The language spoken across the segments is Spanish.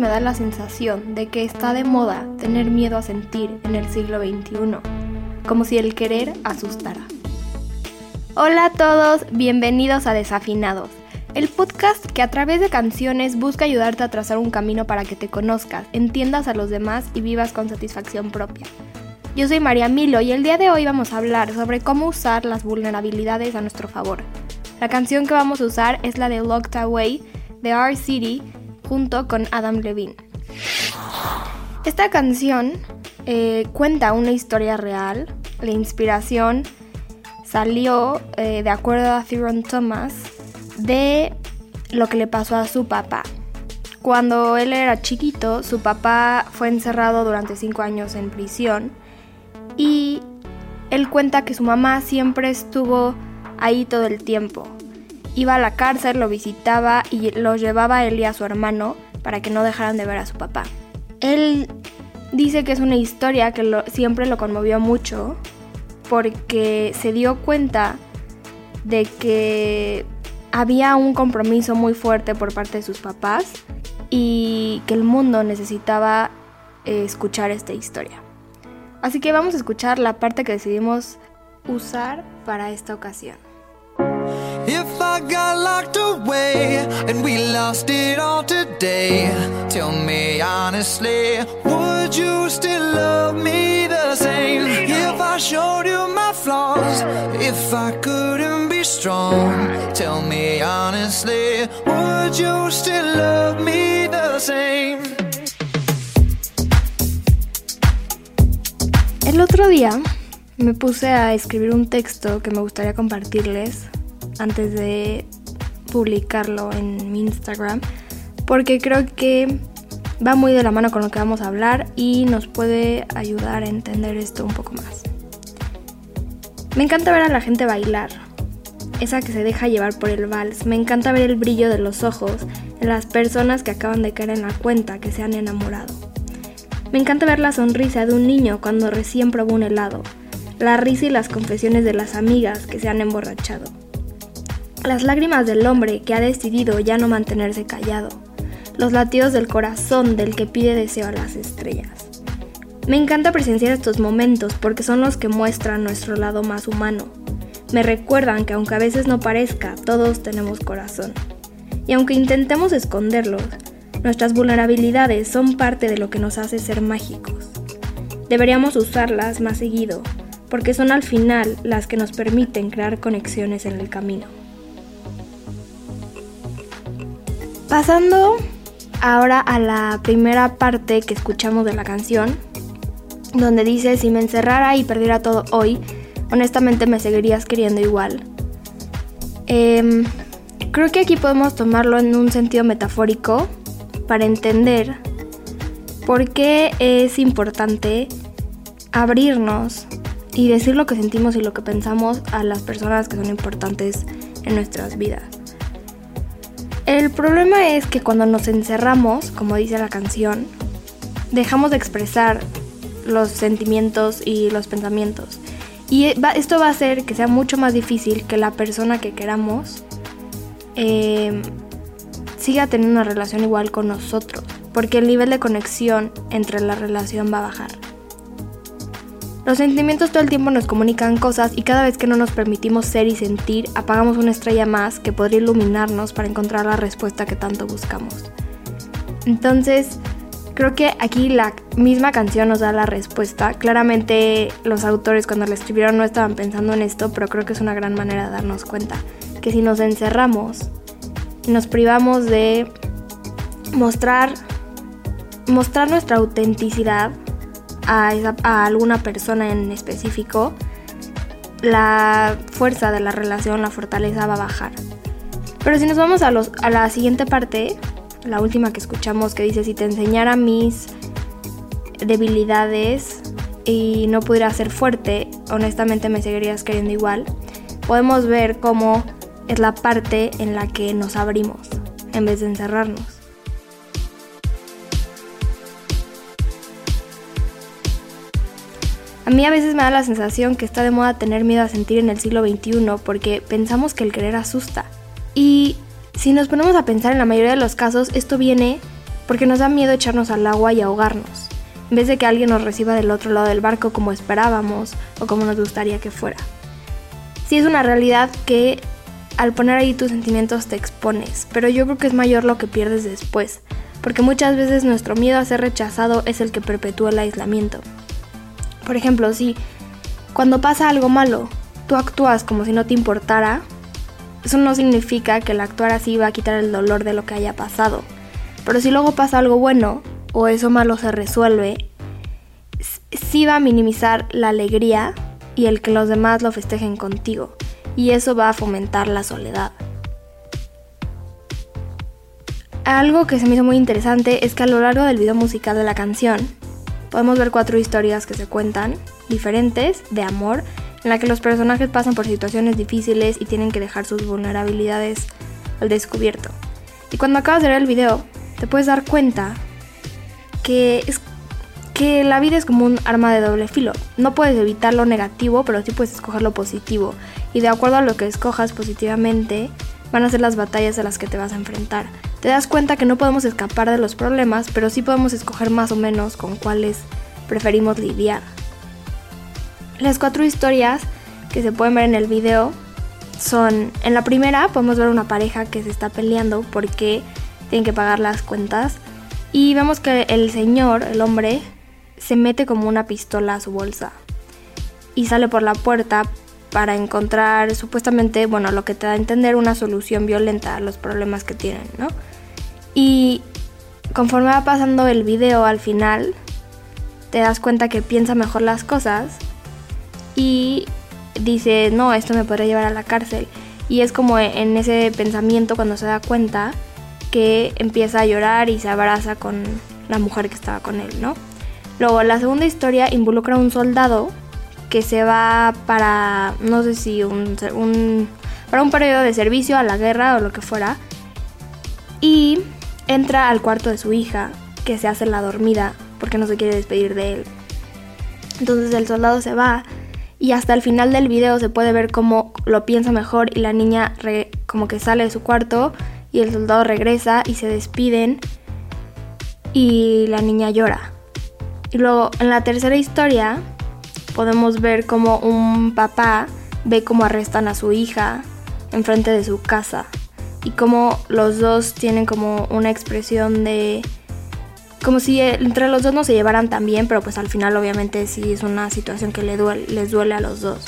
Me da la sensación de que está de moda tener miedo a sentir en el siglo XXI, como si el querer asustara. Hola a todos, bienvenidos a Desafinados, el podcast que a través de canciones busca ayudarte a trazar un camino para que te conozcas, entiendas a los demás y vivas con satisfacción propia. Yo soy María Milo y el día de hoy vamos a hablar sobre cómo usar las vulnerabilidades a nuestro favor. La canción que vamos a usar es la de Locked Away de R City junto con Adam Levine. Esta canción eh, cuenta una historia real. La inspiración salió, eh, de acuerdo a Theron Thomas, de lo que le pasó a su papá. Cuando él era chiquito, su papá fue encerrado durante cinco años en prisión y él cuenta que su mamá siempre estuvo ahí todo el tiempo. Iba a la cárcel, lo visitaba y lo llevaba él y a su hermano para que no dejaran de ver a su papá. Él dice que es una historia que siempre lo conmovió mucho porque se dio cuenta de que había un compromiso muy fuerte por parte de sus papás y que el mundo necesitaba eh, escuchar esta historia. Así que vamos a escuchar la parte que decidimos usar para esta ocasión. If I got locked away and we lost it all today, tell me honestly, would you still love me the same? If I showed you my flaws, if I couldn't be strong, tell me honestly, would you still love me the same? El otro día me puse a escribir un texto que me gustaría compartirles antes de publicarlo en mi Instagram porque creo que va muy de la mano con lo que vamos a hablar y nos puede ayudar a entender esto un poco más. Me encanta ver a la gente bailar, esa que se deja llevar por el vals. Me encanta ver el brillo de los ojos en las personas que acaban de caer en la cuenta que se han enamorado. Me encanta ver la sonrisa de un niño cuando recién probó un helado, la risa y las confesiones de las amigas que se han emborrachado las lágrimas del hombre que ha decidido ya no mantenerse callado, los latidos del corazón del que pide deseo a las estrellas. Me encanta presenciar estos momentos porque son los que muestran nuestro lado más humano. Me recuerdan que aunque a veces no parezca, todos tenemos corazón. Y aunque intentemos esconderlos, nuestras vulnerabilidades son parte de lo que nos hace ser mágicos. Deberíamos usarlas más seguido, porque son al final las que nos permiten crear conexiones en el camino. Pasando ahora a la primera parte que escuchamos de la canción, donde dice, si me encerrara y perdiera todo hoy, honestamente me seguirías queriendo igual. Em, creo que aquí podemos tomarlo en un sentido metafórico para entender por qué es importante abrirnos y decir lo que sentimos y lo que pensamos a las personas que son importantes en nuestras vidas. El problema es que cuando nos encerramos, como dice la canción, dejamos de expresar los sentimientos y los pensamientos. Y esto va a hacer que sea mucho más difícil que la persona que queramos em, siga teniendo una relación igual con nosotros, porque el nivel de conexión entre la relación va a bajar. Los sentimientos todo el tiempo nos comunican cosas y cada vez que no nos permitimos ser y sentir, apagamos una estrella más que podría iluminarnos para encontrar la respuesta que tanto buscamos. Entonces, creo que aquí la misma canción nos da la respuesta. Claramente los autores cuando la escribieron no estaban pensando en esto, pero creo que es una gran manera de darnos cuenta que si nos encerramos nos privamos de mostrar mostrar nuestra autenticidad, a, alguna persona en específico, la fuerza de la relación, la fortaleza va a bajar. Pero si nos vamos a, los, a la siguiente parte, la última que escuchamos que dice, si te enseñara mis debilidades y no pudiera ser fuerte, honestamente me seguirías queriendo igual, podemos ver cómo es la parte en la que nos abrimos en vez de encerrarnos. A mí a veces me da la sensación que está de moda tener miedo a sentir en el siglo XXI porque pensamos que el querer asusta. Y si nos ponemos a pensar en la mayoría de los casos, esto viene porque nos da miedo echarnos al agua y ahogarnos, en vez de que alguien nos reciba del otro lado del barco como esperábamos o como nos gustaría que fuera. Sí es una realidad que al poner ahí tus sentimientos te expones, pero yo creo que es mayor lo que pierdes después, porque muchas veces nuestro miedo a ser rechazado es el que perpetúa el aislamiento. Por ejemplo, si cuando pasa algo malo, tú actúas como si no te importara, eso no significa que el actuar así va a quitar el dolor de lo que haya pasado. Pero si luego pasa algo bueno o eso malo se resuelve, sí va a minimizar la alegría y el que los demás lo festejen contigo. Y eso va a fomentar la soledad. Algo que se me hizo muy interesante es que a lo largo del video musical de la canción, podemos ver cuatro historias que se cuentan, diferentes, de amor, en la que los personajes pasan por situaciones difíciles y tienen que dejar sus vulnerabilidades al descubierto. Y cuando acabas de ver el video, te puedes dar cuenta que, es, que la vida es como un arma de doble filo. No puedes evitar lo negativo, pero sí puedes escoger lo positivo. Y de acuerdo a lo que escojas positivamente, van a ser las batallas a las que te vas a enfrentar te das cuenta que no podemos escapar de los problemas, pero sí podemos escoger más o menos con cuáles preferimos lidiar. Las cuatro historias que se pueden ver en el video son, en la primera podemos ver una pareja que se está peleando porque tienen que pagar las cuentas y vemos que el señor, el hombre, se mete como una pistola a su bolsa y sale por la puerta para encontrar supuestamente, bueno, lo que te da a entender una solución violenta a los problemas que tienen, ¿no? Y conforme va pasando el video al final, te das cuenta que piensa mejor las cosas y dice, no, esto me podría llevar a la cárcel. Y es como en ese pensamiento cuando se da cuenta que empieza a llorar y se abraza con la mujer que estaba con él, ¿no? Luego, la segunda historia involucra a un soldado que se va para, no sé si un, para un periodo de servicio a la guerra o lo que fuera. Y entra al cuarto de su hija, que se hace la dormida porque no se quiere despedir de él. Entonces el soldado se va y hasta el final del video se puede ver cómo lo piensa mejor y la niña como que sale de su cuarto y el soldado regresa y se despiden y la niña llora. Y luego en la tercera historia podemos ver como un papá ve cómo arrestan a su hija enfrente de su casa y cómo los dos tienen como una expresión de como si entre los dos no se llevaran tan bien, pero pues al final obviamente sí es una situación que les duele, les duele a los dos.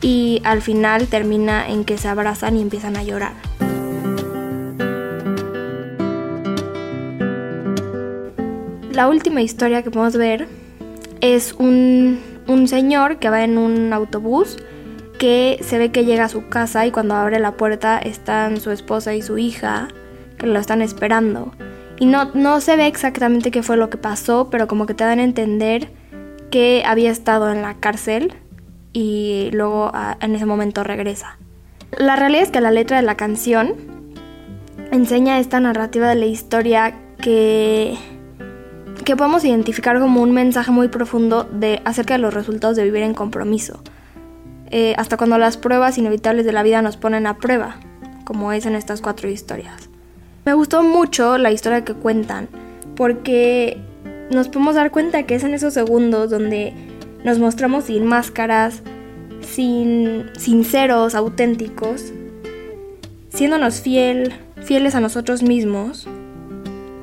Y al final termina en que se abrazan y empiezan a llorar. La última historia que podemos ver es un, un señor que va en un autobús que se ve que llega a su casa y cuando abre la puerta están su esposa y su hija que lo están esperando. Y no, no se ve exactamente qué fue lo que pasó, pero como que te dan a entender que había estado en la cárcel y luego en ese momento regresa. La realidad es que la letra de la canción enseña esta narrativa de la historia que, que podemos identificar como un mensaje muy profundo de, acerca de los resultados de vivir en compromiso. Eh, hasta cuando las pruebas inevitables de la vida nos ponen a prueba, como es en estas cuatro historias. Me gustó mucho la historia que cuentan, porque nos podemos dar cuenta que es en esos segundos donde nos mostramos sin máscaras, sin sinceros, auténticos, siéndonos fiel, fieles a nosotros mismos,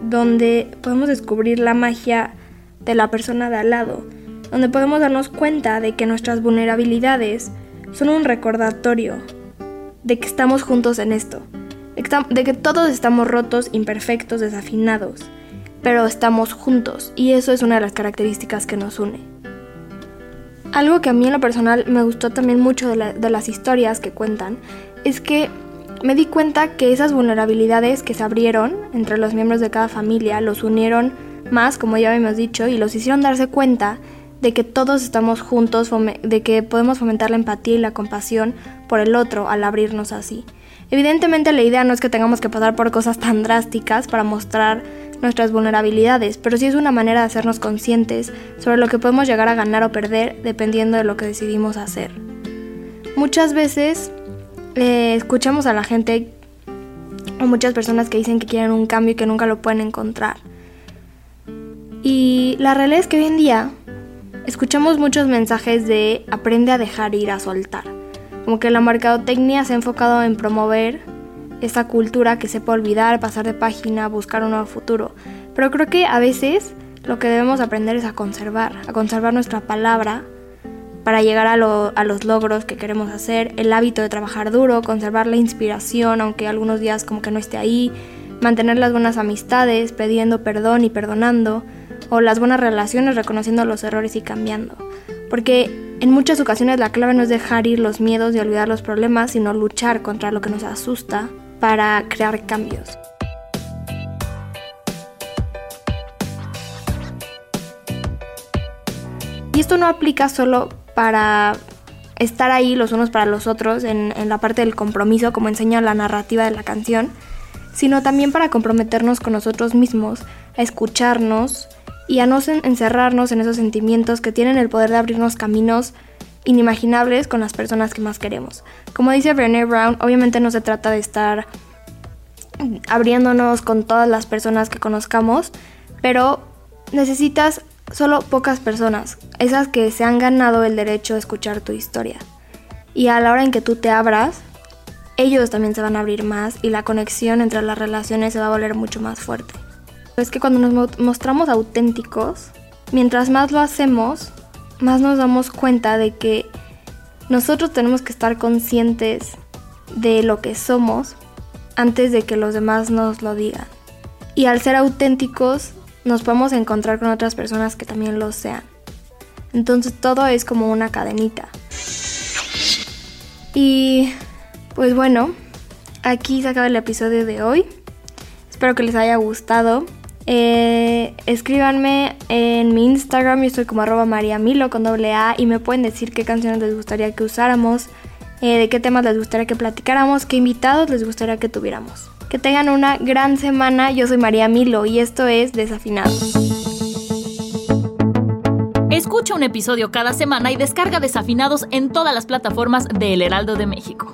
donde podemos descubrir la magia de la persona de al lado, donde podemos darnos cuenta de que nuestras vulnerabilidades son un recordatorio de que estamos juntos en esto, de que todos estamos rotos, imperfectos, desafinados, pero estamos juntos y eso es una de las características que nos une. Algo que a mí en lo personal me gustó también mucho de, de las historias que cuentan es que me di cuenta que esas vulnerabilidades que se abrieron entre los miembros de cada familia los unieron más, como ya habíamos dicho, y los hicieron darse cuenta de que todos estamos juntos, de que podemos fomentar la empatía y la compasión por el otro al abrirnos así. Evidentemente la idea no es que tengamos que pasar por cosas tan drásticas para mostrar nuestras vulnerabilidades, pero sí es una manera de hacernos conscientes sobre lo que podemos llegar a ganar o perder dependiendo de lo que decidimos hacer. Muchas veces eh, escuchamos a la gente o muchas personas que dicen que quieren un cambio y que nunca lo pueden encontrar. Y la realidad es que hoy en día escuchamos muchos mensajes de aprende a dejar ir, a soltar. Como que la mercadotecnia se ha enfocado en promover esa cultura que sepa olvidar, pasar de página, buscar un nuevo futuro. Pero creo que a veces lo que debemos aprender es a conservar, a conservar nuestra palabra para llegar a, los logros que queremos hacer, el hábito de trabajar duro, conservar la inspiración, aunque algunos días como que no esté ahí, mantener las buenas amistades, pidiendo perdón y perdonando, o las buenas relaciones reconociendo los errores y cambiando. Porque en muchas ocasiones la clave no es dejar ir los miedos y olvidar los problemas, sino luchar contra lo que nos asusta para crear cambios. Y esto no aplica solo para estar ahí los unos para los otros en, en, la parte del compromiso, como enseña la narrativa de la canción, sino también para comprometernos con nosotros mismos, a escucharnos y a no encerrarnos en esos sentimientos que tienen el poder de abrirnos caminos inimaginables con las personas que más queremos. Como dice Brené Brown, obviamente no se trata de estar abriéndonos con todas las personas que conozcamos, pero necesitas solo pocas personas, esas que se han ganado el derecho a escuchar tu historia. Y a la hora en que tú te abras, ellos también se van a abrir más y la conexión entre las relaciones se va a volver mucho más fuerte. Es que cuando nos mostramos auténticos, mientras más lo hacemos, más nos damos cuenta de que nosotros tenemos que estar conscientes de lo que somos antes de que los demás nos lo digan. Y al ser auténticos, nos podemos encontrar con otras personas que también lo sean. Entonces todo es como una cadenita. Y pues bueno, aquí se acaba el episodio de hoy. Espero que les haya gustado. Eh, escríbanme en mi Instagram, yo estoy como arroba mariamilo con doble A y me pueden decir qué canciones les gustaría que usáramos, eh, de qué temas les gustaría que platicáramos, qué invitados les gustaría que tuviéramos. Que tengan una gran semana, yo soy María Milo y esto es Desafinados. Escucha un episodio cada semana y descarga Desafinados en todas las plataformas de El Heraldo de México.